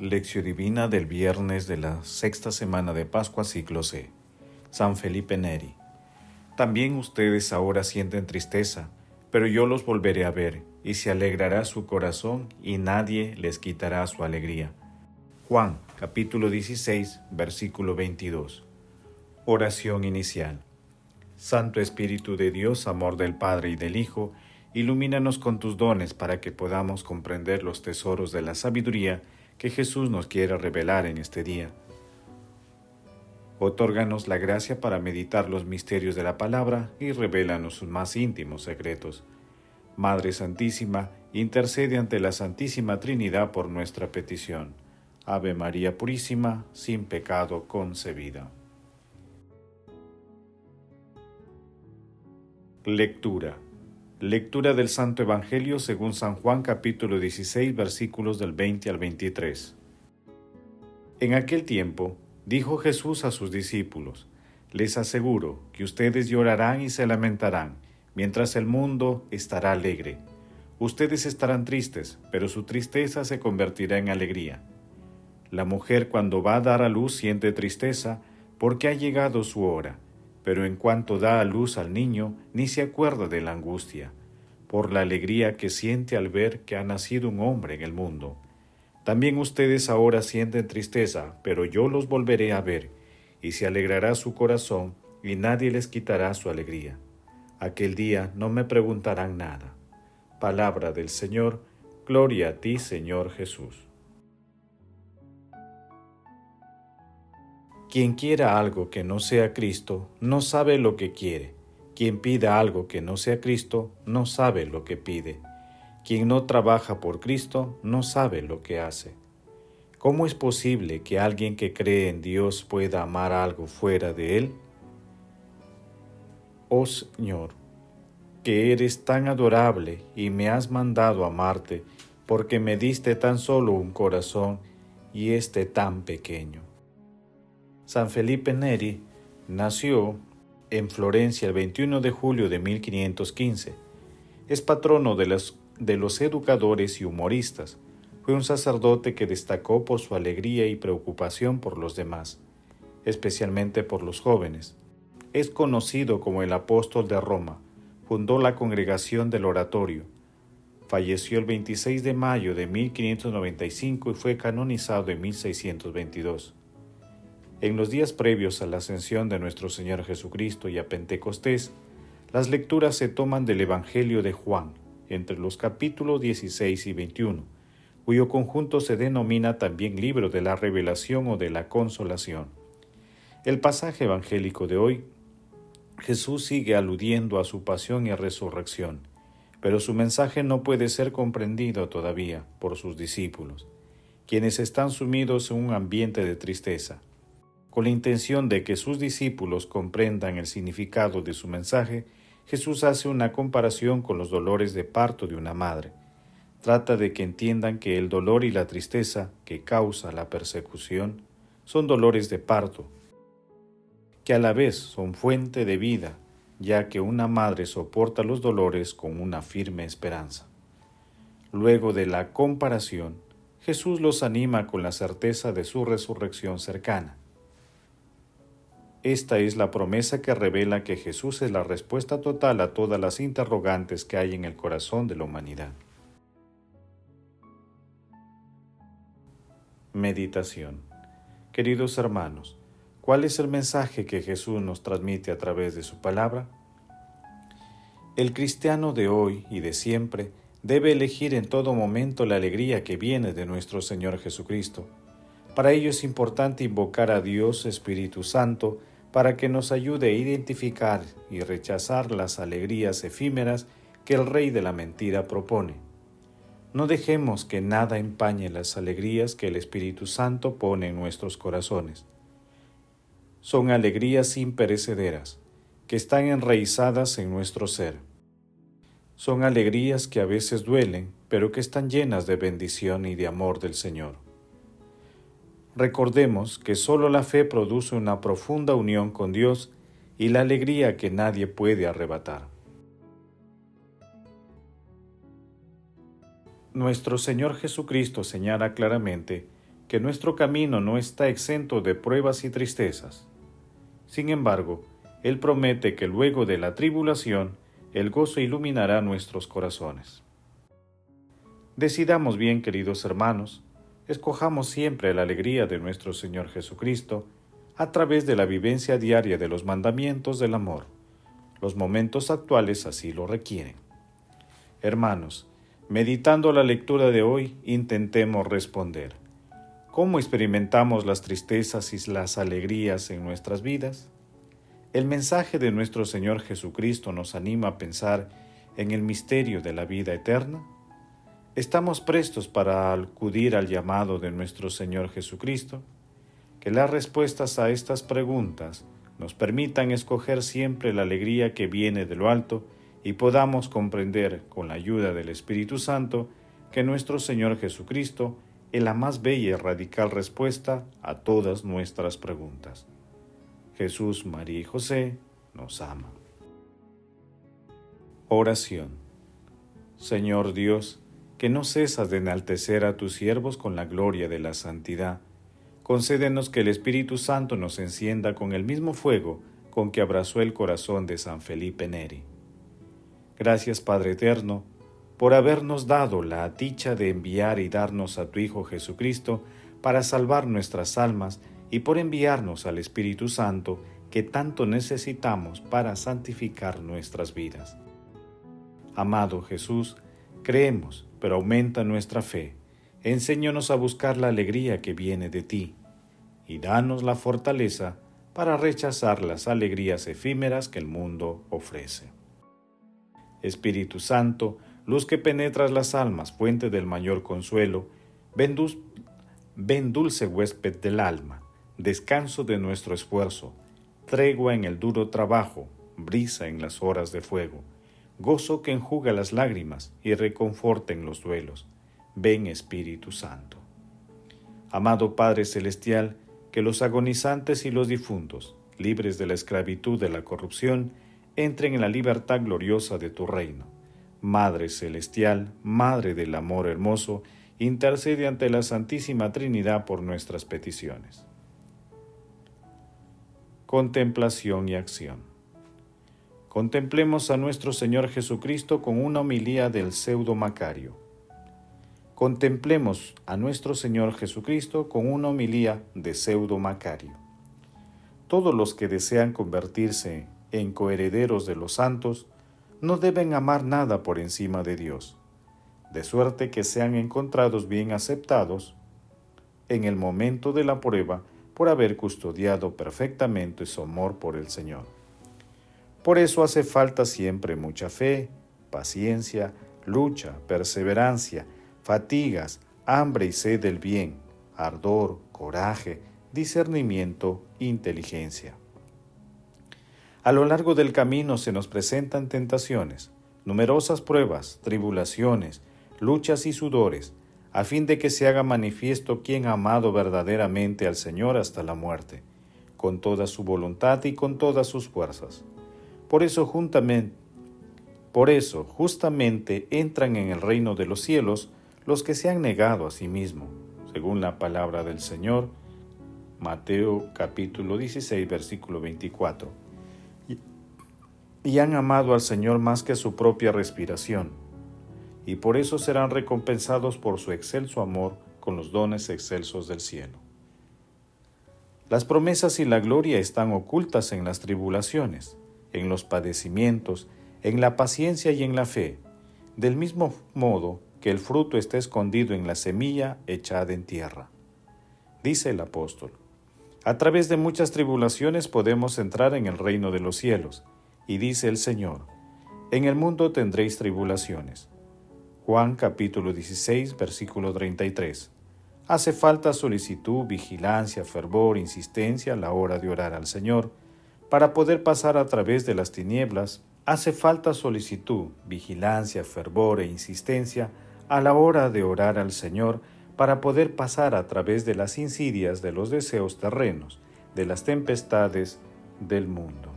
Lección Divina del viernes de la sexta semana de Pascua, ciclo C. San Felipe Neri. También ustedes ahora sienten tristeza, pero yo los volveré a ver, y se alegrará su corazón, y nadie les quitará su alegría. Juan, capítulo 16, versículo 22. Oración inicial. Santo Espíritu de Dios, amor del Padre y del Hijo, ilumínanos con tus dones para que podamos comprender los tesoros de la sabiduría que Jesús nos quiere revelar en este día. Otórganos la gracia para meditar los misterios de la palabra y revélanos sus más íntimos secretos. Madre Santísima, intercede ante la Santísima Trinidad por nuestra petición. Ave María Purísima, sin pecado concebida. Lectura. Lectura del Santo Evangelio según San Juan capítulo 16 versículos del 20 al 23. En aquel tiempo dijo Jesús a sus discípulos, Les aseguro que ustedes llorarán y se lamentarán, mientras el mundo estará alegre. Ustedes estarán tristes, pero su tristeza se convertirá en alegría. La mujer cuando va a dar a luz siente tristeza porque ha llegado su hora pero en cuanto da a luz al niño, ni se acuerda de la angustia, por la alegría que siente al ver que ha nacido un hombre en el mundo. También ustedes ahora sienten tristeza, pero yo los volveré a ver, y se alegrará su corazón, y nadie les quitará su alegría. Aquel día no me preguntarán nada. Palabra del Señor, gloria a ti, Señor Jesús. Quien quiera algo que no sea Cristo, no sabe lo que quiere. Quien pida algo que no sea Cristo, no sabe lo que pide. Quien no trabaja por Cristo, no sabe lo que hace. ¿Cómo es posible que alguien que cree en Dios pueda amar algo fuera de Él? Oh Señor, que eres tan adorable y me has mandado amarte, porque me diste tan solo un corazón y este tan pequeño. San Felipe Neri nació en Florencia el 21 de julio de 1515. Es patrono de los, educadores y humoristas. Fue un sacerdote que destacó por su alegría y preocupación por los demás, especialmente por los jóvenes. Es conocido como el apóstol de Roma. Fundó la congregación del oratorio. Falleció el 26 de mayo de 1595 y fue canonizado en 1622. En los días previos a la ascensión de nuestro Señor Jesucristo y a Pentecostés, las lecturas se toman del Evangelio de Juan, entre los capítulos 16 y 21, cuyo conjunto se denomina también libro de la revelación o de la consolación. El pasaje evangélico de hoy, Jesús sigue aludiendo a su pasión y resurrección, pero su mensaje no puede ser comprendido todavía por sus discípulos, quienes están sumidos en un ambiente de tristeza con la intención de que sus discípulos comprendan el significado de su mensaje, Jesús hace una comparación con los dolores de parto de una madre. Trata de que entiendan que el dolor y la tristeza que causa la persecución son dolores de parto, que a la vez son fuente de vida, ya que una madre soporta los dolores con una firme esperanza. Luego de la comparación, Jesús los anima con la certeza de su resurrección cercana. Esta es la promesa que revela que Jesús es la respuesta total a todas las interrogantes que hay en el corazón de la humanidad. Meditación Queridos hermanos, ¿cuál es el mensaje que Jesús nos transmite a través de su palabra? El cristiano de hoy y de siempre debe elegir en todo momento la alegría que viene de nuestro Señor Jesucristo. Para ello es importante invocar a Dios Espíritu Santo para que nos ayude a identificar y rechazar las alegrías efímeras que el rey de la mentira propone. No dejemos que nada empañe las alegrías que el Espíritu Santo pone en nuestros corazones. Son alegrías imperecederas, que están enraizadas en nuestro ser. Son alegrías que a veces duelen, pero que están llenas de bendición y de amor del Señor. Recordemos que solo la fe produce una profunda unión con Dios y la alegría que nadie puede arrebatar. Nuestro Señor Jesucristo señala claramente que nuestro camino no está exento de pruebas y tristezas. Sin embargo, Él promete que luego de la tribulación, el gozo iluminará nuestros corazones. Decidamos bien, queridos hermanos, escojamos siempre la alegría de nuestro Señor Jesucristo a través de la vivencia diaria de los mandamientos del amor. Los momentos actuales así lo requieren. Hermanos, meditando la lectura de hoy, intentemos responder. ¿Cómo experimentamos las tristezas y las alegrías en nuestras vidas? El mensaje de nuestro Señor Jesucristo nos anima a pensar en el misterio de la vida eterna. ¿Estamos prestos para acudir al llamado de nuestro Señor Jesucristo? Que las respuestas a estas preguntas nos permitan escoger siempre la alegría que viene de lo alto y podamos comprender, con la ayuda del Espíritu Santo, que nuestro Señor Jesucristo es la más bella y radical respuesta a todas nuestras preguntas. Jesús, María y José nos ama. Oración. Señor Dios, que no cesas de enaltecer a tus siervos con la gloria de la santidad, concédenos que el Espíritu Santo nos encienda con el mismo fuego con que abrazó el corazón de San Felipe Neri Gracias Padre Eterno, por habernos dado la dicha de enviar y darnos a tu Hijo Jesucristo para salvar nuestras almas y por enviarnos al Espíritu Santo que tanto necesitamos para santificar nuestras vidas. Amado Jesús, creemos, pero aumenta nuestra fe. Enséñanos a buscar la alegría que viene de ti y danos la fortaleza para rechazar las alegrías efímeras que el mundo ofrece. Espíritu Santo, luz que penetras las almas, fuente del mayor consuelo, ven, dulce huésped del alma, descanso de nuestro esfuerzo, tregua en el duro trabajo, brisa en las horas de fuego, gozo que enjuga las lágrimas y reconforta en los duelos. Ven Espíritu Santo. Amado Padre Celestial, que los agonizantes y los difuntos, libres de la esclavitud de la corrupción, entren en la libertad gloriosa de tu reino. Madre Celestial, Madre del Amor Hermoso, intercede ante la Santísima Trinidad por nuestras peticiones. Contemplación y acción. Contemplemos a nuestro Señor Jesucristo con una homilía del pseudo Macario. Contemplemos a nuestro Señor Jesucristo con una homilía de pseudo Macario. Todos los que desean convertirse en coherederos de los santos, no deben amar nada por encima de Dios, de suerte que sean encontrados bien aceptados en el momento de la prueba por haber custodiado perfectamente su amor por el Señor. Por eso hace falta siempre mucha fe, paciencia, lucha, perseverancia, fatigas, hambre y sed del bien, ardor, coraje, discernimiento, inteligencia. A lo largo del camino se nos presentan tentaciones, numerosas pruebas, tribulaciones, luchas y sudores, a fin de que se haga manifiesto quién ha amado verdaderamente al Señor hasta la muerte, con toda su voluntad y con todas sus fuerzas. Por eso justamente entran en el reino de los cielos los que se han negado a sí mismo, según la palabra del Señor, Mateo capítulo 16, versículo 24 y han amado al Señor más que su propia respiración, y por eso serán recompensados por su excelso amor con los dones excelsos del cielo. Las promesas y la gloria están ocultas en las tribulaciones, en los padecimientos, en la paciencia y en la fe, del mismo modo que el fruto está escondido en la semilla echada en tierra. Dice el apóstol, a través de muchas tribulaciones podemos entrar en el reino de los cielos, y dice el Señor, en el mundo tendréis tribulaciones. Juan capítulo 16, versículo 33. Hace falta solicitud, vigilancia, fervor, insistencia a la hora de orar al Señor. Para poder pasar a través de las tinieblas, hace falta solicitud, vigilancia, fervor e insistencia a la hora de orar al Señor para poder pasar a través de las insidias de los deseos terrenos, de las tempestades del mundo.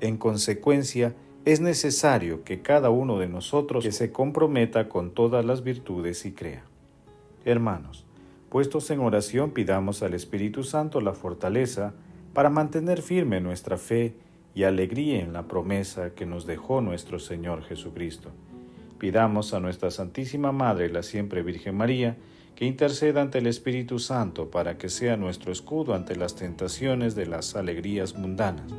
En consecuencia, es necesario que cada uno de nosotros se comprometa con todas las virtudes y crea. Hermanos, Puestos en oración pidamos al Espíritu Santo la fortaleza para mantener firme nuestra fe y alegría en la promesa que nos dejó nuestro Señor Jesucristo. Pidamos a nuestra Santísima Madre, la siempre Virgen María, que interceda ante el Espíritu Santo para que sea nuestro escudo ante las tentaciones de las alegrías mundanas.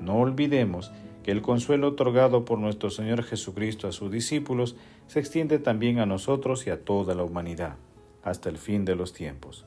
No olvidemos que el consuelo otorgado por nuestro Señor Jesucristo a sus discípulos se extiende también a nosotros y a toda la humanidad hasta el fin de los tiempos.